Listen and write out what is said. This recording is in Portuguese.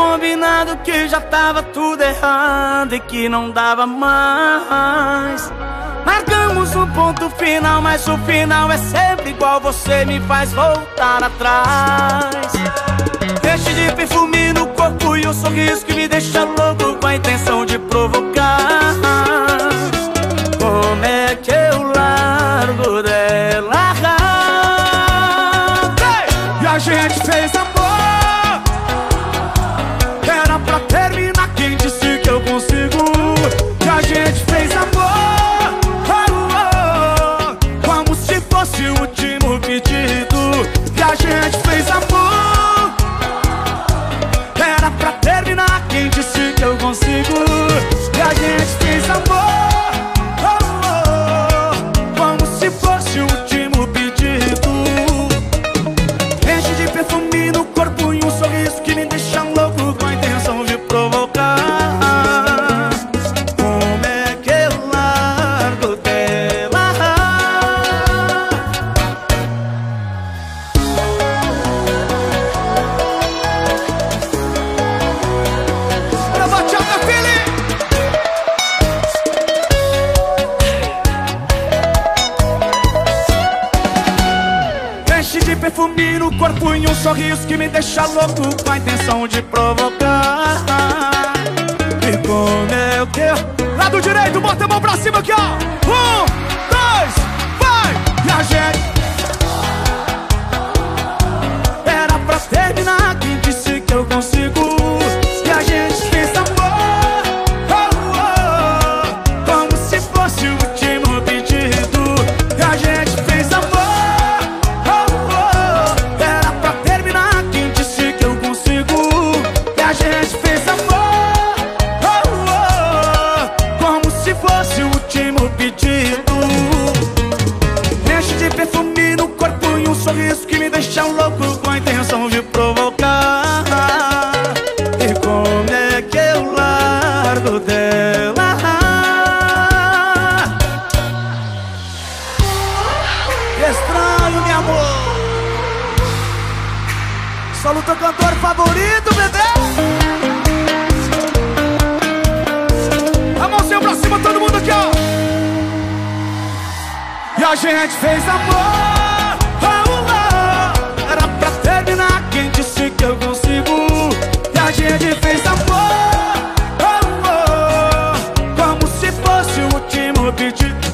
combinado que já tava tudo errado e que não dava mais. Marcamos um ponto final, mas o final é sempre igual. Você me faz voltar atrás. Enche de perfume no corpo e um sorriso que me deixa louco com a intenção de provocar. Como é que eu largo dela? E a gente fez amor perfume no corpo e um sorriso que me deixa louco com a intenção de provocar. E como eu... Lado direito, bota a mão pra cima aqui, ó. Um, Solo teu cantor favorito, bebê. A mãozinha pra cima, todo mundo aqui, ó. E a gente fez amor oh, oh. Era pra terminar quem disse que eu consigo E a gente fez amor oh. Como se fosse o último pedido